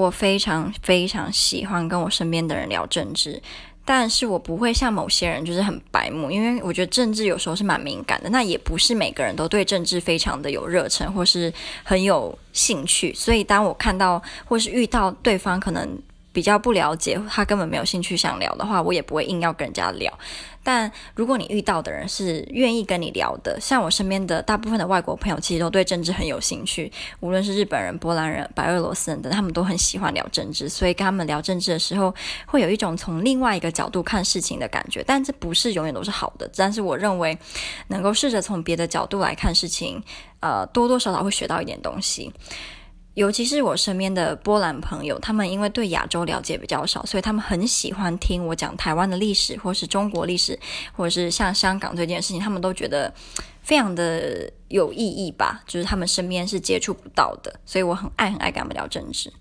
我非常非常喜欢跟我身边的人聊政治。但是我不会像某些人就是很白目，因为我觉得政治有时候是蛮敏感的。那也不是每个人都对政治非常的有热忱或是很有兴趣。所以当我看到或是遇到对方可能比较不了解，他根本没有兴趣想聊的话，我也不会硬要跟人家聊。但如果你遇到的人是愿意跟你聊的，像我身边的大部分的外国朋友，其实都对政治很有兴趣。无论是日本人、波兰人、白俄罗斯人等，他们都很喜欢聊政治。所以跟他们聊政治的时候，会有一种从另外一个角度看事情的感觉。但这不是永远都是好的。但是我认为，能够试着从别的角度来看事情，呃，多多少少会学到一点东西。尤其是我身边的波兰朋友，他们因为对亚洲了解比较少，所以他们很喜欢听我讲台湾的历史，或是中国历史，或者是像香港这件事情，他们都觉得非常的有意义吧。就是他们身边是接触不到的，所以我很爱很爱跟他们聊政治。